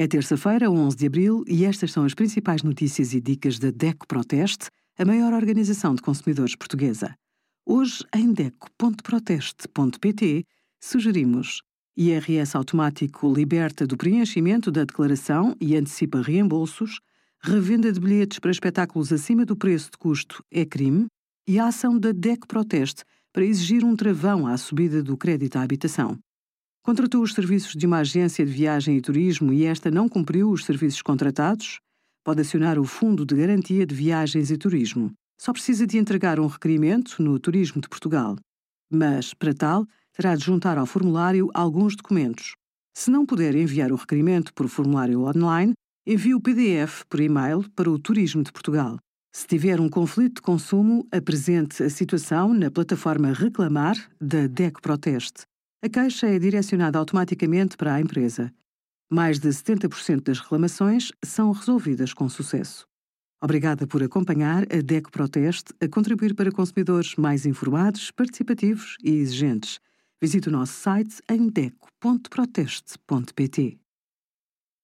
É terça-feira, 11 de abril, e estas são as principais notícias e dicas da DECO Proteste, a maior organização de consumidores portuguesa. Hoje, em DECO.proteste.pt, sugerimos IRS automático liberta do preenchimento da declaração e antecipa reembolsos, revenda de bilhetes para espetáculos acima do preço de custo é crime e a ação da DECO Proteste para exigir um travão à subida do crédito à habitação. Contratou os serviços de uma agência de viagem e turismo e esta não cumpriu os serviços contratados? Pode acionar o Fundo de Garantia de Viagens e Turismo. Só precisa de entregar um requerimento no Turismo de Portugal. Mas, para tal, terá de juntar ao formulário alguns documentos. Se não puder enviar o requerimento por formulário online, envie o PDF por e-mail para o Turismo de Portugal. Se tiver um conflito de consumo, apresente a situação na plataforma Reclamar da DEC Proteste. A queixa é direcionada automaticamente para a empresa. Mais de 70% das reclamações são resolvidas com sucesso. Obrigada por acompanhar a DECO Proteste a contribuir para consumidores mais informados, participativos e exigentes. Visite o nosso site em deco.proteste.pt.